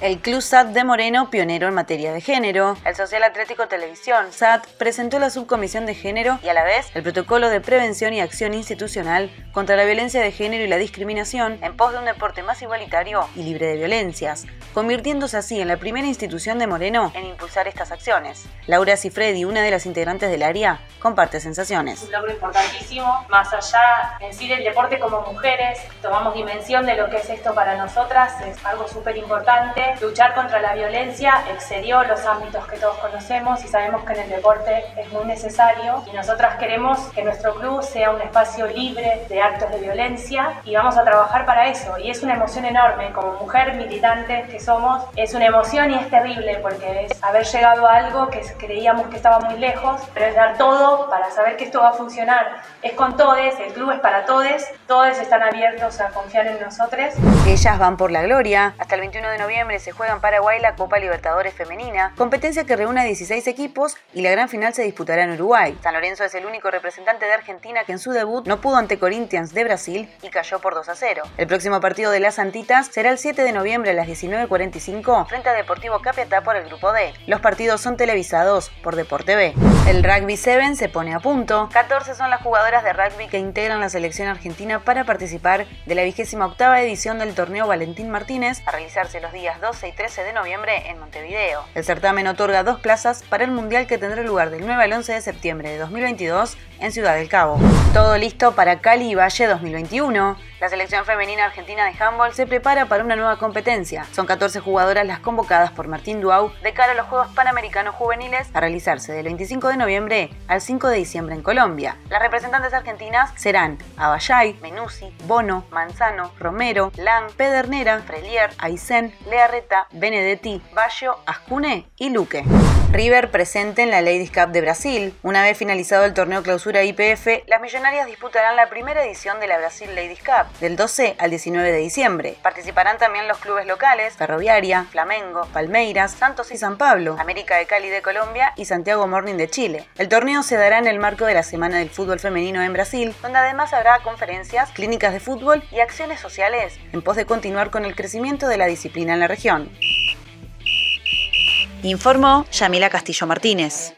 el Club SAT de Moreno, pionero en materia de género, el Social Atlético Televisión, SAT, presentó la subcomisión de género y a la vez el protocolo de prevención y acción institucional contra la violencia de género y la discriminación en pos de un deporte más igualitario y libre de violencias, convirtiéndose así en la primera institución de Moreno en impulsar estas acciones. Laura Cifredi, una de las integrantes del área, comparte sensaciones. Un logro importantísimo, más allá en sí del deporte como mujeres, tomamos dimensión de lo que es esto para nosotras, es algo súper importante luchar contra la violencia excedió los ámbitos que todos conocemos y sabemos que en el deporte es muy necesario. Y nosotras queremos que nuestro club sea un espacio libre de actos de violencia y vamos a trabajar para eso. Y es una emoción enorme. Como mujer militante que somos es una emoción y es terrible porque es haber llegado a algo que creíamos que estaba muy lejos pero es dar todo para saber que esto va a funcionar. Es con todos el club es para todos todos están abiertos a confiar en nosotros. Ellas van por la gloria. Hasta el 21 de noviembre se juega en Paraguay la Copa Libertadores Femenina, competencia que reúne a 16 equipos y la gran final se disputará en Uruguay. San Lorenzo es el único representante de Argentina que en su debut no pudo ante Corinthians de Brasil y cayó por 2 a 0. El próximo partido de las Santitas será el 7 de noviembre a las 19.45 frente a Deportivo Capiatá por el Grupo D. Los partidos son televisados por Deporte B. El Rugby 7 se pone a punto. 14 son las jugadoras de rugby que integran la selección argentina para participar de la vigésima octava edición del torneo Valentín Martínez a realizarse los días 2 12 y 13 de noviembre en Montevideo. El certamen otorga dos plazas para el Mundial que tendrá lugar del 9 al 11 de septiembre de 2022 en Ciudad del Cabo. Todo listo para Cali y Valle 2021. La selección femenina argentina de handball se prepara para una nueva competencia. Son 14 jugadoras las convocadas por Martín Duau de cara a los Juegos Panamericanos Juveniles a realizarse del 25 de noviembre al 5 de diciembre en Colombia. Las representantes argentinas serán Abayay, Menusi, Bono, Manzano, Romero, Lang, Pedernera, Frelier, Aysén, Benedetti, Bayo, Ascune y Luque. River presente en la Ladies Cup de Brasil. Una vez finalizado el torneo clausura IPF, las millonarias disputarán la primera edición de la Brasil Ladies Cup del 12 al 19 de diciembre. Participarán también los clubes locales Ferroviaria, Flamengo, Palmeiras, Santos y San Pablo, América de Cali de Colombia y Santiago Morning de Chile. El torneo se dará en el marco de la Semana del Fútbol Femenino en Brasil, donde además habrá conferencias, clínicas de fútbol y acciones sociales en pos de continuar con el crecimiento de la disciplina en la región. Informó Yamila Castillo Martínez.